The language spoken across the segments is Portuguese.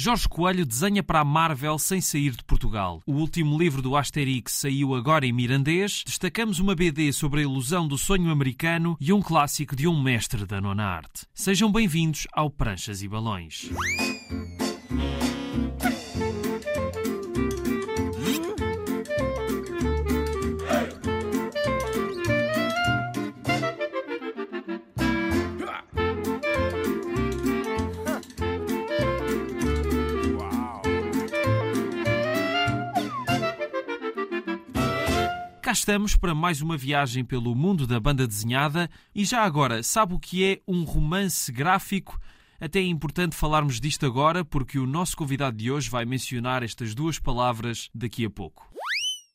Jorge Coelho desenha para a Marvel sem sair de Portugal. O último livro do Asterix saiu agora em mirandês. Destacamos uma BD sobre a ilusão do sonho americano e um clássico de um mestre da nona arte. Sejam bem-vindos ao Pranchas e Balões. Estamos para mais uma viagem pelo mundo da banda desenhada e já agora, sabe o que é um romance gráfico? Até é importante falarmos disto agora porque o nosso convidado de hoje vai mencionar estas duas palavras daqui a pouco.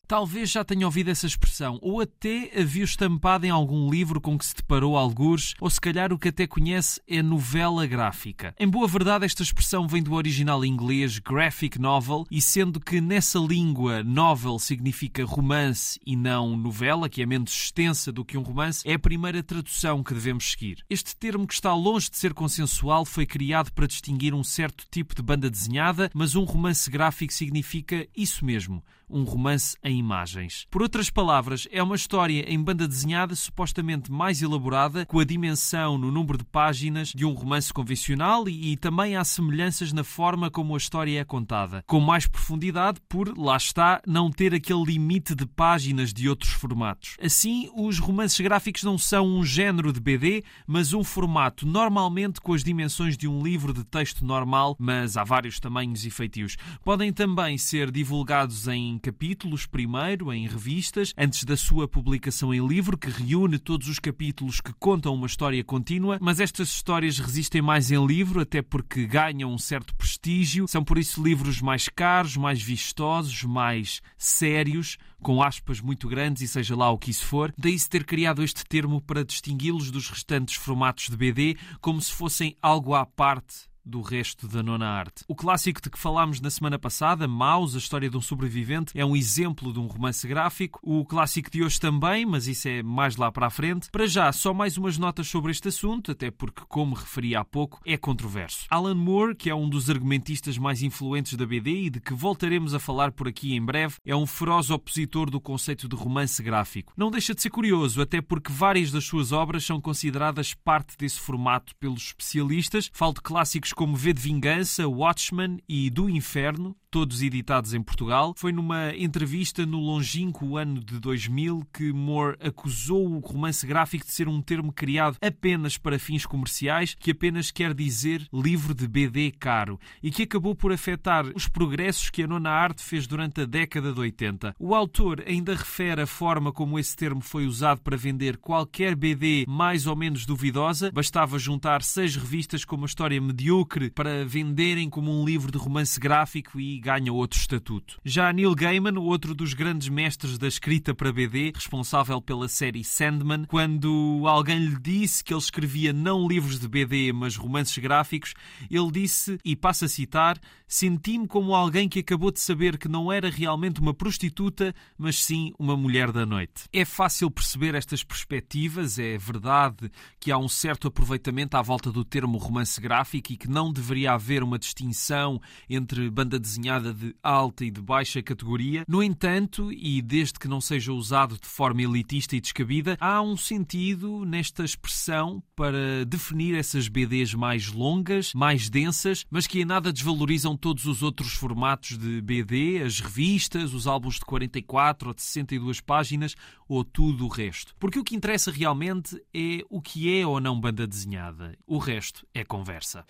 Talvez já tenha ouvido essa expressão, ou até a viu estampada em algum livro com que se deparou algures, ou se calhar o que até conhece é novela gráfica. Em boa verdade, esta expressão vem do original inglês graphic novel, e sendo que nessa língua novel significa romance e não novela, que é menos extensa do que um romance, é a primeira tradução que devemos seguir. Este termo, que está longe de ser consensual, foi criado para distinguir um certo tipo de banda desenhada, mas um romance gráfico significa isso mesmo, um romance em imagens. Por outras palavras, é uma história em banda desenhada supostamente mais elaborada, com a dimensão no número de páginas de um romance convencional e, e também há semelhanças na forma como a história é contada, com mais profundidade por, lá está, não ter aquele limite de páginas de outros formatos. Assim, os romances gráficos não são um género de BD, mas um formato normalmente com as dimensões de um livro de texto normal, mas há vários tamanhos e feitios. Podem também ser divulgados em capítulos, primeiro em revistas, antes da sua publicação em livro, que reúne todos os capítulos que contam uma história contínua, mas estas histórias resistem mais em livro, até porque ganham um certo prestígio, são por isso livros mais caros, mais vistosos, mais sérios, com aspas muito grandes e seja lá o que isso for. Daí-se ter criado este termo para distingui-los dos restantes formatos de BD, como se fossem algo à parte do resto da nona arte. O clássico de que falámos na semana passada, Maus, a história de um sobrevivente, é um exemplo de um romance gráfico. O clássico de hoje também, mas isso é mais lá para a frente. Para já, só mais umas notas sobre este assunto, até porque, como referi há pouco, é controverso. Alan Moore, que é um dos argumentistas mais influentes da BD e de que voltaremos a falar por aqui em breve, é um feroz opositor do conceito de romance gráfico. Não deixa de ser curioso, até porque várias das suas obras são consideradas parte desse formato pelos especialistas. Falo de clássicos como V de Vingança, Watchmen e Do Inferno, todos editados em Portugal. Foi numa entrevista no longínquo ano de 2000 que Moore acusou o romance gráfico de ser um termo criado apenas para fins comerciais, que apenas quer dizer livro de BD caro, e que acabou por afetar os progressos que a nona arte fez durante a década de 80. O autor ainda refere a forma como esse termo foi usado para vender qualquer BD mais ou menos duvidosa. Bastava juntar seis revistas com uma história medíocre para venderem como um livro de romance gráfico e ganha outro estatuto. Já Neil Gaiman, outro dos grandes mestres da escrita para BD, responsável pela série Sandman, quando alguém lhe disse que ele escrevia não livros de BD, mas romances gráficos, ele disse, e passo a citar, senti-me como alguém que acabou de saber que não era realmente uma prostituta, mas sim uma mulher da noite. É fácil perceber estas perspectivas, é verdade que há um certo aproveitamento à volta do termo romance gráfico e que não deveria haver uma distinção entre banda desenhada de alta e de baixa categoria. No entanto, e desde que não seja usado de forma elitista e descabida, há um sentido nesta expressão para definir essas BDs mais longas, mais densas, mas que em nada desvalorizam todos os outros formatos de BD, as revistas, os álbuns de 44 ou de 62 páginas ou tudo o resto. Porque o que interessa realmente é o que é ou não banda desenhada. O resto é conversa.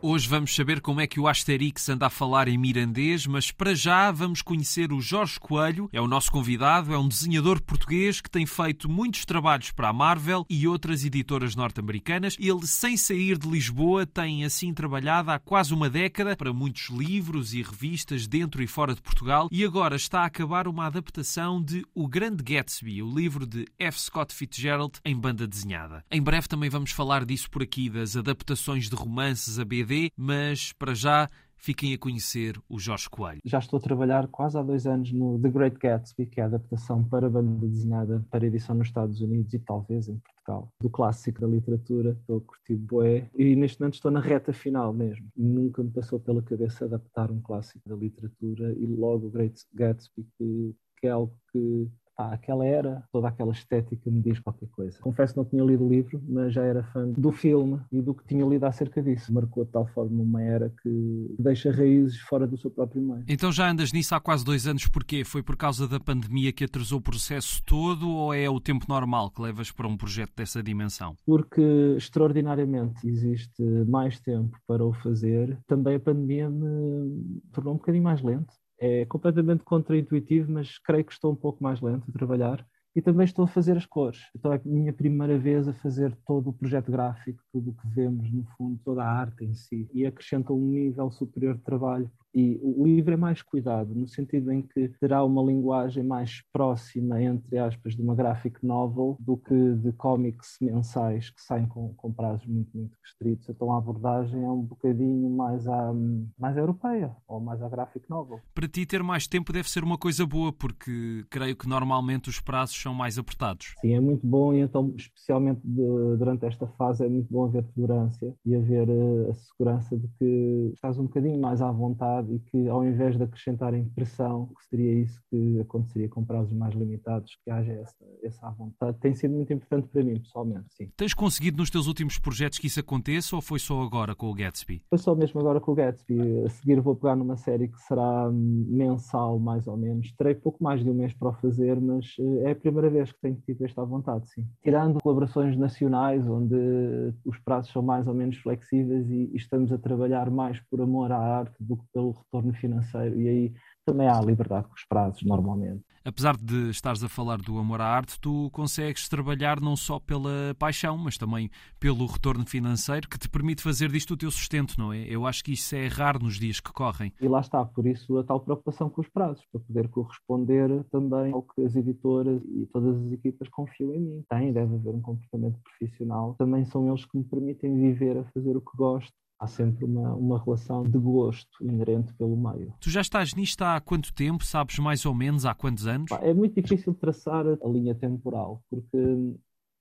Hoje vamos saber como é que o Asterix anda a falar em mirandês, mas para já vamos conhecer o Jorge Coelho, é o nosso convidado, é um desenhador português que tem feito muitos trabalhos para a Marvel e outras editoras norte-americanas. Ele, sem sair de Lisboa, tem assim trabalhado há quase uma década para muitos livros e revistas dentro e fora de Portugal e agora está a acabar uma adaptação de O Grande Gatsby, o livro de F. Scott Fitzgerald em banda desenhada. Em breve também vamos falar disso por aqui, das adaptações de romances a BD mas para já fiquem a conhecer o Jorge Coelho. Já estou a trabalhar quase há dois anos no The Great Gatsby, que é a adaptação para banda desenhada para edição nos Estados Unidos e talvez em Portugal, do clássico da literatura. Estou a curtir bué e neste momento estou na reta final mesmo. Nunca me passou pela cabeça adaptar um clássico da literatura e logo o Great Gatsby, que, que é algo que ah, aquela era, toda aquela estética me diz qualquer coisa. Confesso que não tinha lido o livro, mas já era fã do filme e do que tinha lido acerca disso. Marcou de tal forma uma era que deixa raízes fora do seu próprio meio. Então já andas nisso há quase dois anos, porquê? Foi por causa da pandemia que atrasou o processo todo ou é o tempo normal que levas para um projeto dessa dimensão? Porque extraordinariamente existe mais tempo para o fazer. Também a pandemia me tornou um bocadinho mais lento é completamente contraintuitivo, mas creio que estou um pouco mais lento a trabalhar e também estou a fazer as cores. Então é a minha primeira vez a fazer todo o projeto gráfico, tudo o que vemos, no fundo, toda a arte em si. E acrescenta um nível superior de trabalho, e o livro é mais cuidado, no sentido em que terá uma linguagem mais próxima, entre aspas, de uma graphic novel do que de cómics mensais que saem com, com prazos muito, muito restritos. Então a abordagem é um bocadinho mais, à, mais europeia, ou mais à graphic novel. Para ti, ter mais tempo deve ser uma coisa boa, porque creio que normalmente os prazos são mais apertados. Sim, é muito bom, e então, especialmente de, durante esta fase, é muito bom haver tolerância e haver uh, a segurança de que estás um bocadinho mais à vontade e que ao invés de acrescentarem pressão, que seria isso que aconteceria com prazos mais limitados, que haja essa, essa vontade, tem sido muito importante para mim, pessoalmente, sim. Tens conseguido nos teus últimos projetos que isso aconteça ou foi só agora com o Gatsby? Foi só mesmo agora com o Gatsby. A seguir vou pegar numa série que será mensal, mais ou menos. Terei pouco mais de um mês para o fazer, mas eh, é a primeira vez que tenho tido esta vontade, sim. Tirando colaborações nacionais, onde os prazos são mais ou menos flexíveis e, e estamos a trabalhar mais por amor à arte do que pelo retorno financeiro e aí também há liberdade com os prazos, normalmente. Apesar de estares a falar do amor à arte, tu consegues trabalhar não só pela paixão, mas também pelo retorno financeiro que te permite fazer disto o teu sustento, não é? Eu acho que isso é raro nos dias que correm. E lá está, por isso a tal preocupação com os prazos, para poder corresponder também ao que as editoras e todas as equipas confiam em mim. Tem, deve haver um comportamento profissional. Também são eles que me permitem viver a fazer o que gosto há sempre uma, uma relação de gosto inerente pelo meio. Tu já estás nisto há quanto tempo? Sabes mais ou menos há quantos anos? É muito difícil traçar a linha temporal, porque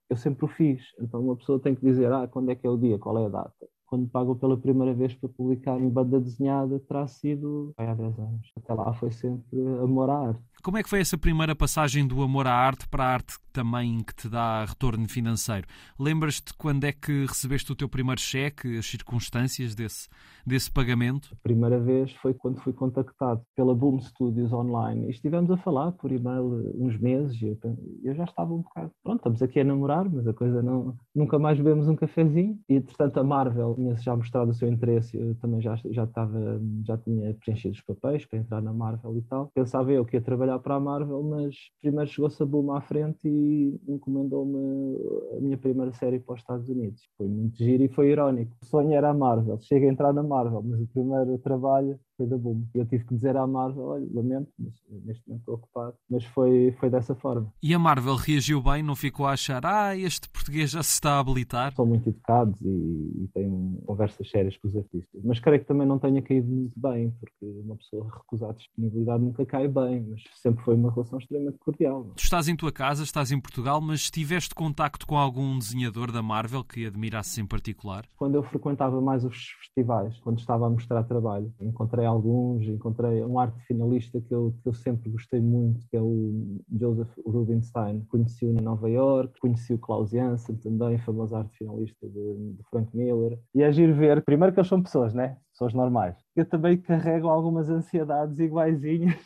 eu sempre o fiz. Então uma pessoa tem que dizer, ah, quando é que é o dia, qual é a data? Quando pagou pela primeira vez para publicar em banda desenhada, terá sido há 10 anos. Até lá foi sempre amor à arte. Como é que foi essa primeira passagem do amor à arte para a arte também que te dá retorno financeiro? Lembras-te quando é que recebeste o teu primeiro cheque, as circunstâncias desse, desse pagamento? A primeira vez foi quando fui contactado pela Boom Studios Online e estivemos a falar por e-mail uns meses e eu, já estava um bocado, pronto, estamos aqui a namorar, mas a coisa não, nunca mais bebemos um cafezinho e entretanto a Marvel tinha já mostrado o seu interesse, eu também já, já estava, já tinha preenchido os papéis para entrar na Marvel e tal. Pensava eu que ia trabalhar para a Marvel, mas primeiro chegou-se a Bulma à frente e encomendou-me a minha primeira série para os Estados Unidos. Foi muito giro e foi irónico. O sonho era a Marvel, chega a entrar na Marvel, mas o primeiro trabalho foi da Boom. Eu tive que dizer à Marvel, olha, lamento, mas neste momento estou ocupado. Mas foi, foi dessa forma. E a Marvel reagiu bem? Não ficou a achar, ah, este português já se está a habilitar? São muito educados e, e têm conversas sérias com os artistas. Mas creio que também não tenha caído muito bem, porque uma pessoa recusar disponibilidade nunca cai bem, mas sempre foi uma relação extremamente cordial. Tu estás em tua casa, estás em Portugal, mas tiveste contacto com algum desenhador da Marvel que admirasses em particular? Quando eu frequentava mais os festivais, quando estava a mostrar trabalho, encontrei alguns, encontrei um arte finalista que eu, que eu sempre gostei muito, que é o Joseph Rubinstein. Conheci-o em Nova York, conheci o Klaus Janssen também, famoso arte finalista de, de Frank Miller. E é giro ver, primeiro que eles são pessoas, né? Pessoas normais. Eu também carrego algumas ansiedades iguaizinhas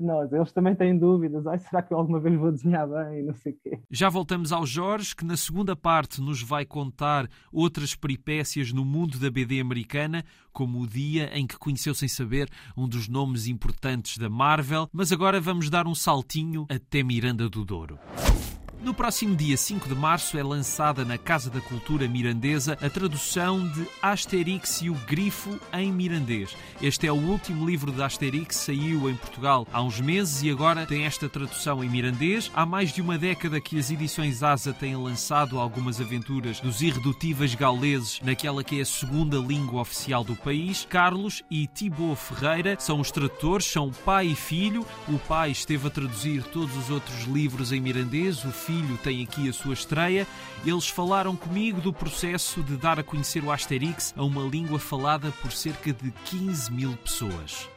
nós. Eles também têm dúvidas. Ai, será que eu alguma vez vou desenhar bem? Não sei o quê. Já voltamos ao Jorge, que na segunda parte nos vai contar outras peripécias no mundo da BD americana, como o dia em que conheceu sem saber um dos nomes importantes da Marvel. Mas agora vamos dar um saltinho até Miranda do Douro. No próximo dia 5 de março é lançada na Casa da Cultura Mirandesa a tradução de Asterix e o Grifo em mirandês. Este é o último livro de Asterix, saiu em Portugal há uns meses e agora tem esta tradução em mirandês. Há mais de uma década que as edições Asa têm lançado algumas aventuras dos irredutíveis gauleses naquela que é a segunda língua oficial do país. Carlos e Thibaut Ferreira são os tradutores, são pai e filho. O pai esteve a traduzir todos os outros livros em mirandês, o filho filho tem aqui a sua estreia. Eles falaram comigo do processo de dar a conhecer o Asterix a uma língua falada por cerca de 15 mil pessoas.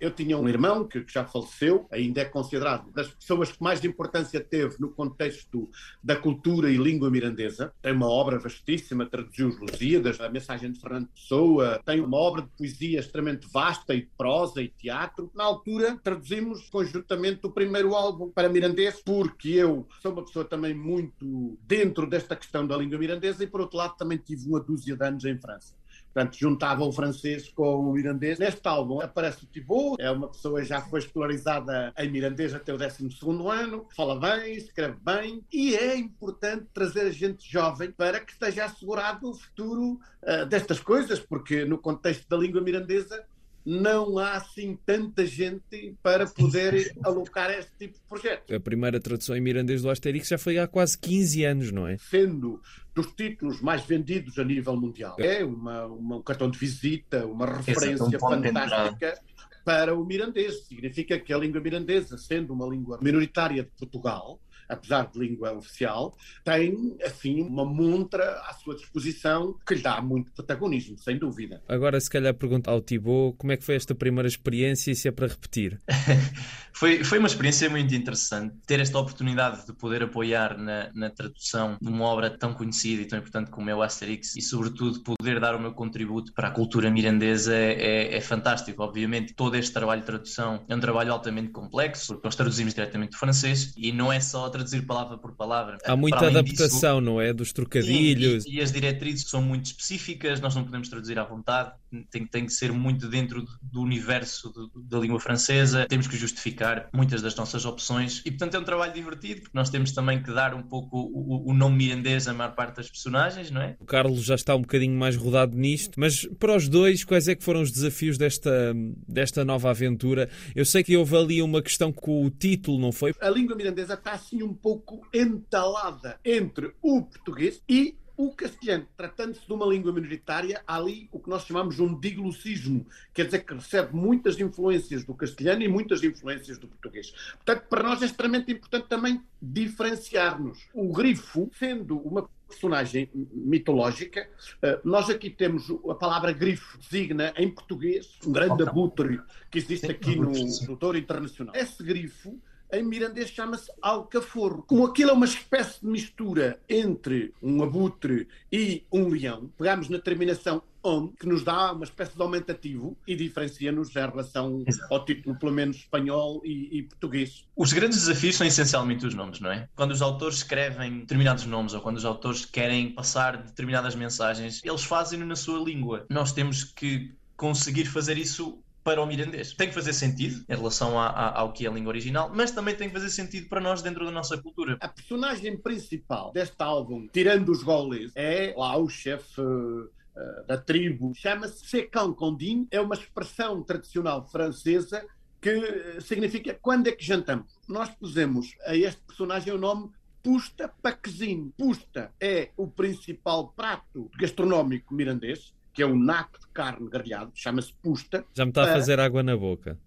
Eu tinha um irmão que já faleceu, ainda é considerado das pessoas que mais importância teve no contexto da cultura e língua mirandesa. Tem uma obra vastíssima, traduziu os Lusíadas, a mensagem de Fernando Pessoa, tem uma obra de poesia extremamente vasta e de prosa e teatro. Na altura, traduzimos conjuntamente o primeiro álbum para mirandês, porque eu sou uma pessoa também muito dentro desta questão da língua mirandesa e, por outro lado, também tive uma dúzia de anos em França. Portanto, juntava o francês com o irlandês. Neste álbum aparece o Thibaut, é uma pessoa que já foi escolarizada em mirandês até o 12 ano, fala bem, escreve bem, e é importante trazer a gente jovem para que esteja assegurado o futuro uh, destas coisas, porque no contexto da língua mirandesa não há assim tanta gente para poder alocar este tipo de projetos. A primeira tradução em mirandês do Asterix já foi há quase 15 anos, não é? Sendo dos títulos mais vendidos a nível mundial. É uma, uma um cartão de visita, uma referência um fantástica para o mirandês. Significa que a língua mirandesa, sendo uma língua minoritária de Portugal, apesar de língua oficial, tem, assim, uma montra à sua disposição que lhe dá muito protagonismo, sem dúvida. Agora, se calhar, pergunto ao Thibaut como é que foi esta primeira experiência e se é para repetir? foi, foi uma experiência muito interessante. Ter esta oportunidade de poder apoiar na, na tradução de uma obra tão conhecida e tão importante como é o Asterix e, sobretudo, poder dar o meu contributo para a cultura mirandesa é, é, é fantástico. Obviamente, todo este trabalho de tradução é um trabalho altamente complexo, porque nós traduzimos diretamente do francês e não é só traduzir palavra por palavra. Há muita adaptação, disso, não é? Dos trocadilhos. E, e, as diretrizes são muito específicas, nós não podemos traduzir à vontade, tem, tem que ser muito dentro do universo do, da língua francesa, temos que justificar muitas das nossas opções e, portanto, é um trabalho divertido, porque nós temos também que dar um pouco o, o nome mirandês à maior parte das personagens, não é? O Carlos já está um bocadinho mais rodado nisto, mas para os dois, quais é que foram os desafios desta, desta nova aventura? Eu sei que houve ali uma questão com o título, não foi? A língua mirandesa está assim um pouco entalada entre o português e o castelhano, tratando-se de uma língua minoritária, há ali o que nós chamamos de um diglossismo, quer dizer que recebe muitas influências do castelhano e muitas influências do português. Portanto, para nós é extremamente importante também diferenciar-nos. O grifo, sendo uma personagem mitológica, eh, nós aqui temos a palavra grifo, designa em português um grande abutre que existe aqui no doutor internacional. Esse grifo em mirandês chama-se alcaforro. Como aquilo é uma espécie de mistura entre um abutre e um leão, pegamos na terminação on, que nos dá uma espécie de aumentativo e diferencia-nos em relação ao título, pelo menos espanhol e, e, português. Os grandes desafios são essencialmente os nomes, não é? Quando os autores escrevem determinados nomes ou quando os autores querem passar determinadas mensagens, eles fazem-no na sua língua. Nós temos que conseguir fazer isso para o mirandês. Tem que fazer sentido em relação a, a, ao que é a língua original, mas também tem que fazer sentido para nós dentro da nossa cultura. A personagem principal deste álbum, tirando os goles, é lá o chefe uh, da tribo. Chama-se Secan Condin, é uma expressão tradicional francesa que eh, significa quando é que jantamos. Nós pusemos a este personagem o nome Pusta Paquezine. Pusta é o principal prato gastronómico mirandês que é um naco de carne grelhado, chama-se pusta. Já me está para, a fazer água na boca.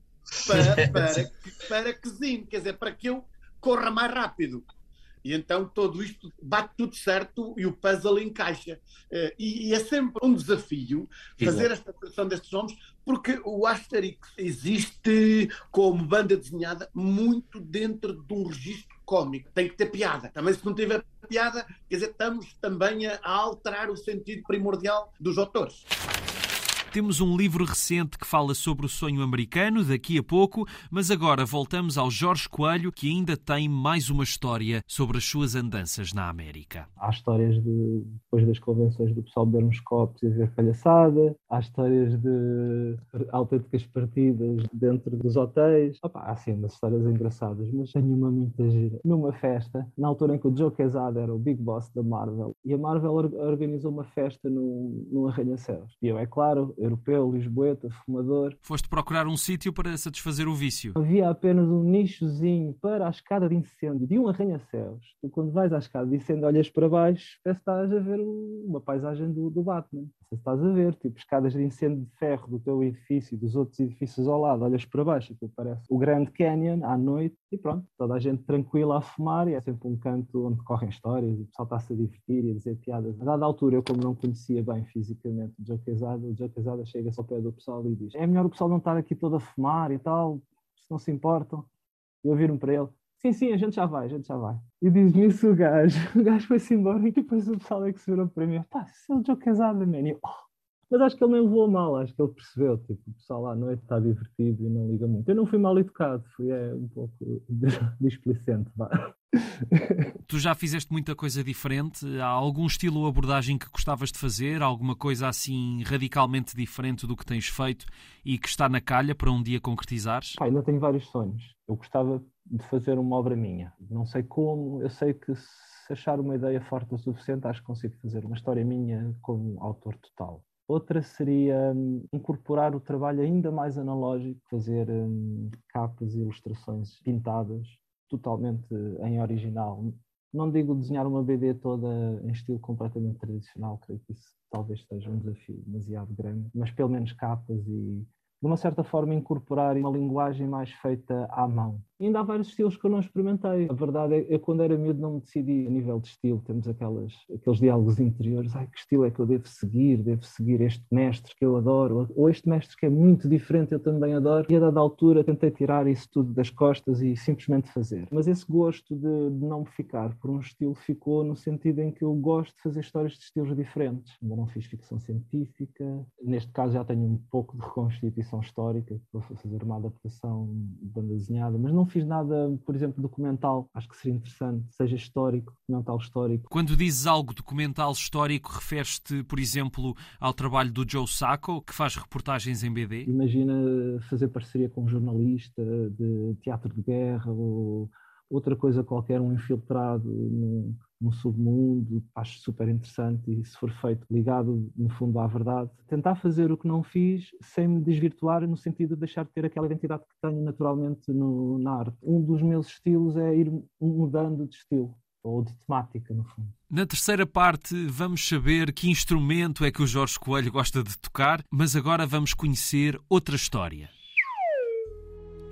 Para, para, para que quer dizer, para que eu corra mais rápido. E então tudo isto bate tudo certo e o puzzle encaixa. Eh, e, é sempre um desafio fazer Exato. esta tradução destes nomes, porque o Asterix existe como banda desenhada muito dentro de um registro cómico. Tem que ter piada. Também se não tiver piada, quer dizer, estamos também a alterar o sentido primordial dos autores. Temos um livro recente que fala sobre o sonho americano, daqui a pouco, mas agora voltamos ao Jorge Coelho, que ainda tem mais uma história sobre as suas andanças na América. Há histórias de, depois das convenções do pessoal beber uns copos e ver palhaçada, há histórias de autênticas partidas dentro dos hotéis. Opa, há sim umas histórias engraçadas, mas tenho uma muita gira. Numa festa, na altura em que o Joe Quesada era o Big Boss da Marvel, e a Marvel organizou uma festa num, num arranha-céus. E eu, é claro, europeu, lisboeta, fumador. Foste procurar um sítio para satisfazer o vício. Havia apenas um nichozinho para a escada de incêndio de um arranha-céus. Tu, quando vais à escada de incêndio, olhas para baixo, parece que estás a ver uma paisagem do, do Batman. Se estás a ver, tipo, escadas de incêndio de ferro do teu edifício e dos outros edifícios ao lado, olhas para baixo tu parece o Grand Canyon à noite e pronto, toda a gente tranquila a fumar e é sempre um canto onde correm histórias e o pessoal está-se a divertir e a dizer piadas. A dada altura, eu como não conhecia bem fisicamente o Joe Quesada, o Joe Quesada chega-se ao pé do pessoal e diz é melhor o pessoal não estar aqui todo a fumar e tal, se não se importam. E eu viro-me para ele, sim, sim, a gente já vai, a gente já vai. E diz-me isso o gajo, o gajo foi-se embora e depois o pessoal é que se virou para mim, pá, se é o Joe Quesada, man. E eu, oh. Mas acho que ele nem levou mal, acho que ele percebeu, tipo, o pessoal à noite está divertido e não liga muito. Eu não fui mal educado, fui é, um pouco displicente, vá. Tu já fizeste muita coisa diferente? Há algum estilo ou abordagem que gostavas de fazer? Alguma coisa assim radicalmente diferente do que tens feito e que está na calha para um dia concretizares? Pá, ainda tenho vários sonhos. Eu gostava de fazer uma obra minha. Não sei como, eu sei que se achar uma ideia forte o suficiente, acho que consigo fazer uma história minha como autor total. Outra seria um, incorporar o trabalho ainda mais analógico, fazer um, capas e ilustrações pintadas totalmente em original. Não digo desenhar uma BD toda em estilo completamente tradicional, creio que isso talvez seja um desafio demasiado grande, mas pelo menos capas e de uma certa forma incorporar uma linguagem mais feita à mão. E ainda há vários estilos que eu não experimentei. A verdade é que quando era miúdo não me decidi a nível de estilo. Temos aquelas, aqueles diálogos interiores. Ai, que estilo é que eu devo seguir? Devo seguir este mestre que eu adoro? Ou este mestre que é muito diferente, eu também adoro. E a dada altura tentei tirar isso tudo das costas e simplesmente fazer. Mas esse gosto de, de não ficar por um estilo ficou no sentido em que eu gosto de fazer histórias de estilos diferentes. Ainda não fiz ficção científica. Neste caso já tenho um pouco de reconstituição histórica. Vou fazer uma adaptação de banda desenhada. Mas não fiz nada, por exemplo, documental. Acho que seria interessante, seja histórico, documental histórico. Quando dizes algo documental histórico, referes-te, por exemplo, ao trabalho do Joe Sacco, que faz reportagens em BD? Imagina fazer parceria com um jornalista de teatro de guerra ou outra coisa qualquer, um infiltrado num, num submundo, acho super interessante e se for feito ligado no fundo à verdade, tentar fazer o que não fiz sem me desvirtuar no sentido de deixar de ter aquela identidade que tenho naturalmente no, na arte. Um dos meus estilos é ir mudando de estilo ou de temática, no fundo. Na terceira parte, vamos saber que instrumento é que o Jorge Coelho gosta de tocar, mas agora vamos conhecer outra história.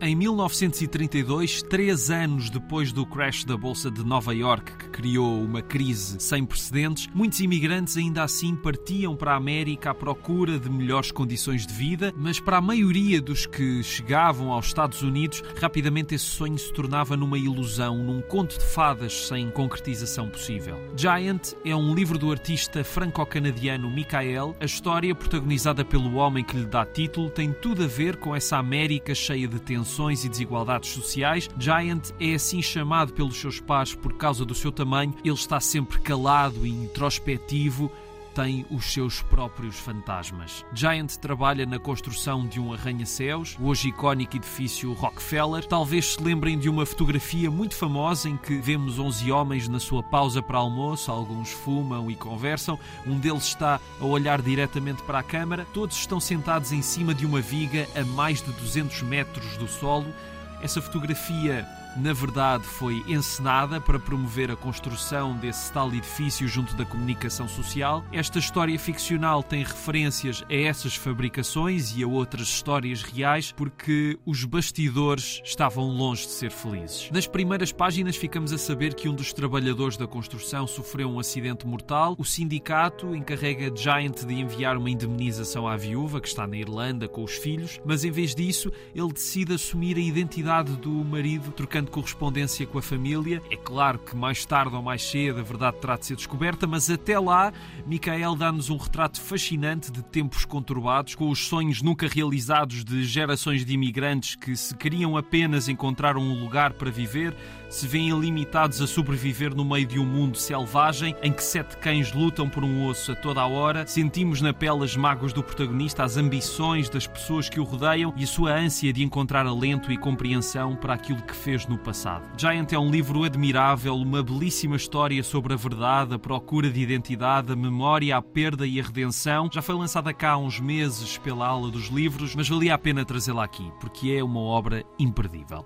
Em 1932, três anos depois do crash da Bolsa de Nova York, que criou uma crise sem precedentes, muitos imigrantes ainda assim partiam para a América à procura de melhores condições de vida, mas para a maioria dos que chegavam aos Estados Unidos, rapidamente esse sonho se tornava numa ilusão, num conto de fadas sem concretização possível. Giant é um livro do artista franco-canadiano Michael. A história, protagonizada pelo homem que lhe dá título, tem tudo a ver com essa América cheia de tensões e desigualdades sociais. Giant é assim chamado pelos seus pares por causa do seu tamanho. Ele está sempre calado e introspectivo tem os seus próprios fantasmas. Giant trabalha na construção de um arranha-céus, o hoje icónico edifício Rockefeller. Talvez se lembrem de uma fotografia muito famosa em que vemos 11 homens na sua pausa para almoço, alguns fumam e conversam, um deles está a olhar diretamente para a câmara, todos estão sentados em cima de uma viga a mais de 200 metros do solo. Essa fotografia na verdade foi encenada para promover a construção desse tal edifício junto da comunicação social. Esta história ficcional tem referências a essas fabricações e a outras histórias reais porque os bastidores estavam longe de ser felizes. Nas primeiras páginas ficamos a saber que um dos trabalhadores da construção sofreu um acidente mortal. O sindicato encarrega Giant de enviar uma indemnização à viúva que está na Irlanda com os filhos, mas em vez disso ele decide assumir a identidade do marido trocando grande correspondência com a família. É claro que mais tarde ou mais cedo a verdade terá de ser descoberta, mas até lá, Micael dá-nos um retrato fascinante de tempos conturbados, com os sonhos nunca realizados de gerações de imigrantes que se queriam apenas encontrar um lugar para viver, se veem limitados a sobreviver no meio de um mundo selvagem em que sete cães lutam por um osso a toda a hora. Sentimos na pele as mágoas do protagonista, as ambições das pessoas que o rodeiam e a sua ânsia de encontrar alento e compreensão para aquilo que fez no passado. Giant é um livro admirável, uma belíssima história sobre a verdade, a procura de identidade, a memória, a perda e a redenção. Já foi lançada cá há uns meses pela aula dos livros, mas valia a pena trazê-la aqui, porque é uma obra imperdível.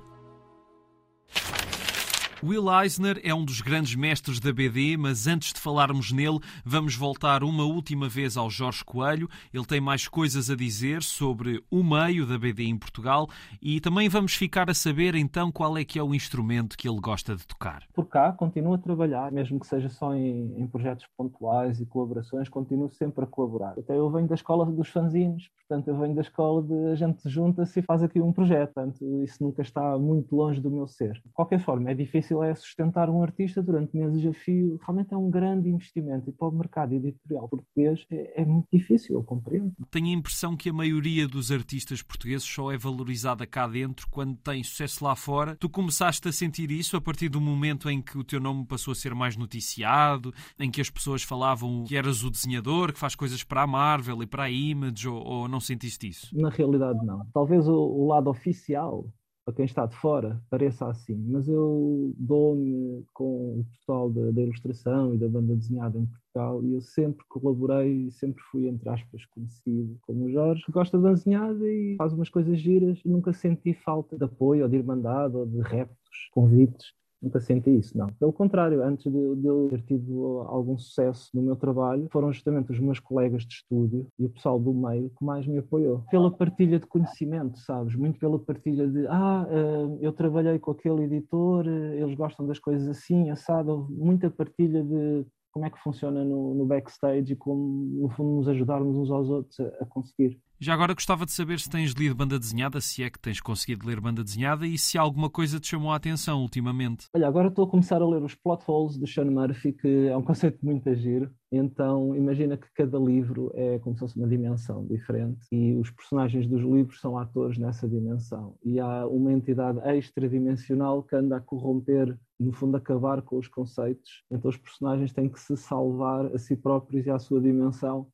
Will Eisner é um dos grandes mestres da BD, mas antes de falarmos nele, vamos voltar uma última vez ao Jorge Coelho. Ele tem mais coisas a dizer sobre o meio da BD em Portugal e também vamos ficar a saber então qual é que é o instrumento que ele gosta de tocar. Por cá, continuo a trabalhar, mesmo que seja só em, em projetos pontuais e colaborações, continuo sempre a colaborar. Até eu venho da escola dos fanzines, portanto eu venho da escola de a gente junta-se e faz aqui um projeto, portanto isso nunca está muito longe do meu ser. De qualquer forma, é difícil difícil é sustentar um artista durante meses a fio. Realmente é um grande investimento e para o mercado editorial português é, é muito difícil, eu compreendo. Tenho a impressão que a maioria dos artistas portugueses só é valorizada cá dentro quando tem sucesso lá fora. Tu começaste a sentir isso a partir do momento em que o teu nome passou a ser mais noticiado, em que as pessoas falavam que eras o desenhador, que faz coisas para a Marvel e para a Image, ou, ou não sentiste isso? Na realidade, não. Talvez o, o lado oficial para quem está de fora pareça assim, mas eu dou-me com o pessoal da, da, ilustração e da banda desenhada em Portugal e eu sempre colaborei sempre fui, entre aspas, conhecido como o Jorge, que gosta de desenhada e faz umas coisas giras. E nunca senti falta de apoio ou de irmandade ou de reptos, convites Nunca senti isso, não. Pelo contrário, antes de, de, eu ter tido algum sucesso no meu trabalho, foram justamente os meus colegas de estúdio e o pessoal do meio que mais me apoiou. Pela partilha de conhecimento, sabes? Muito pela partilha de, ah, eh, eu trabalhei com aquele editor, eh, eles gostam das coisas assim, assado. Muita partilha de como é que funciona no, no backstage e como, no fundo, nos ajudarmos uns aos outros a, a conseguir. Já agora gostava de saber se tens lido banda desenhada, se é que tens conseguido ler banda desenhada e se alguma coisa te chamou a atenção ultimamente. Olha, agora estou a começar a ler os plot holes do Sean Murphy, que é um conceito muito giro. Então, imagina que cada livro é como se fosse uma dimensão diferente e os personagens dos livros são atores nessa dimensão. E há uma entidade extradimensional que anda a corromper, no fundo, acabar com os conceitos. Então, os personagens têm que se salvar a si próprios e à sua dimensão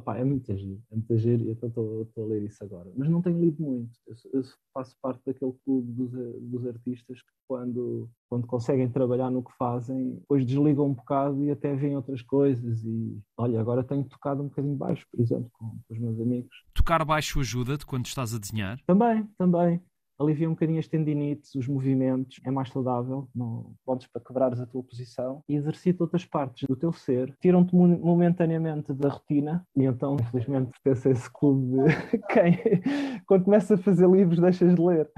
Opa, é muito giro, é muito giro e então estou a ler isso agora. Mas não tenho lido muito. Eu, eu faço parte daquele clube dos, dos, artistas que quando, quando conseguem trabalhar no que fazem, depois desligam um bocado e até veem outras coisas. E olha, agora tenho tocado um bocadinho baixo, por exemplo, com, com os meus amigos. Tocar baixo ajuda-te quando estás a desenhar? Também, também alivia um bocadinho as tendinites, os movimentos, é mais saudável, não podes para quebrares a tua posição. E exercita outras partes do teu ser, tiram-te momentaneamente da rotina. E então, infelizmente, pertence a esse clube de quem, quando começa a fazer livros, deixas de ler.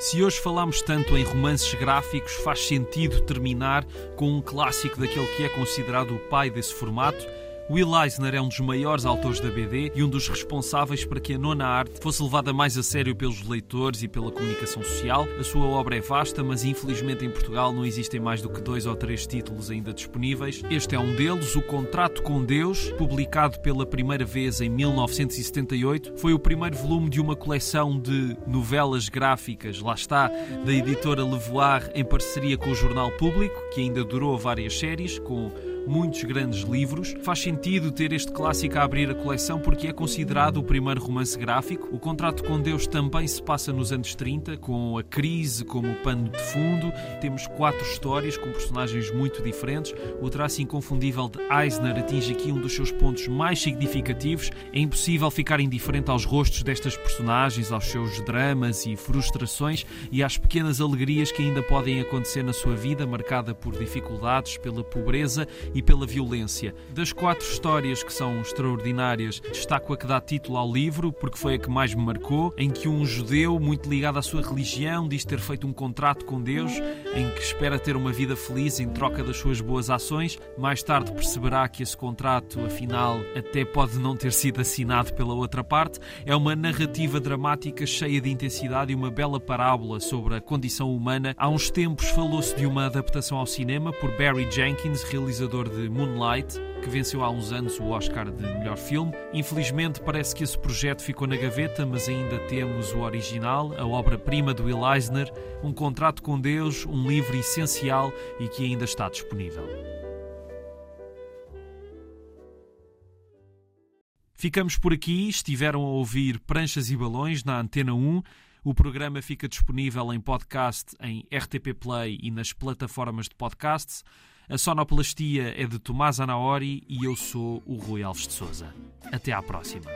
Se hoje falamos tanto em romances gráficos, faz sentido terminar com um clássico daquele que é considerado o pai desse formato Will Eisner é um dos maiores autores da BD e um dos responsáveis para que a nona arte fosse levada mais a sério pelos leitores e pela comunicação social. A sua obra é vasta, mas infelizmente em Portugal não existem mais do que dois ou três títulos ainda disponíveis. Este é um deles, O Contrato com Deus, publicado pela primeira vez em 1978. Foi o primeiro volume de uma coleção de novelas gráficas, lá está, da editora Levoar, em parceria com o Jornal Público, que ainda durou várias séries, com muitos grandes livros. Faz sentido ter este clássico a abrir a coleção porque é considerado o primeiro romance gráfico. O Contrato com Deus também se passa nos anos 30, com a crise como pano de fundo. Temos quatro histórias com personagens muito diferentes. O traço inconfundível de Eisner atinge aqui um dos seus pontos mais significativos. É impossível ficar indiferente aos rostos destas personagens, aos seus dramas e frustrações e às pequenas alegrias que ainda podem acontecer na sua vida, marcada por dificuldades, pela pobreza e pela violência. Das quatro histórias que são extraordinárias, destaco a que dá título ao livro, porque foi a que mais me marcou, em que um judeu, muito ligado à sua religião, diz ter feito um contrato com Deus, em que espera ter uma vida feliz em troca das suas boas ações. Mais tarde perceberá que esse contrato, afinal, até pode não ter sido assinado pela outra parte. É uma narrativa dramática cheia de intensidade e uma bela parábola sobre a condição humana. Há uns tempos falou-se de uma adaptação ao cinema por Barry Jenkins, realizador de Moonlight, que venceu há uns anos o Oscar de melhor filme. Infelizmente, parece que esse projeto ficou na gaveta, mas ainda temos o original, a obra-prima do Will Eisner, Um Contrato com Deus, um livro essencial e que ainda está disponível. Ficamos por aqui. Estiveram a ouvir Pranchas e Balões na Antena 1. O programa fica disponível em podcast em RTP Play e nas plataformas de podcasts. A sonoplastia é de Tomás Anaori e eu sou o Rui Alves de Souza. Até à próxima.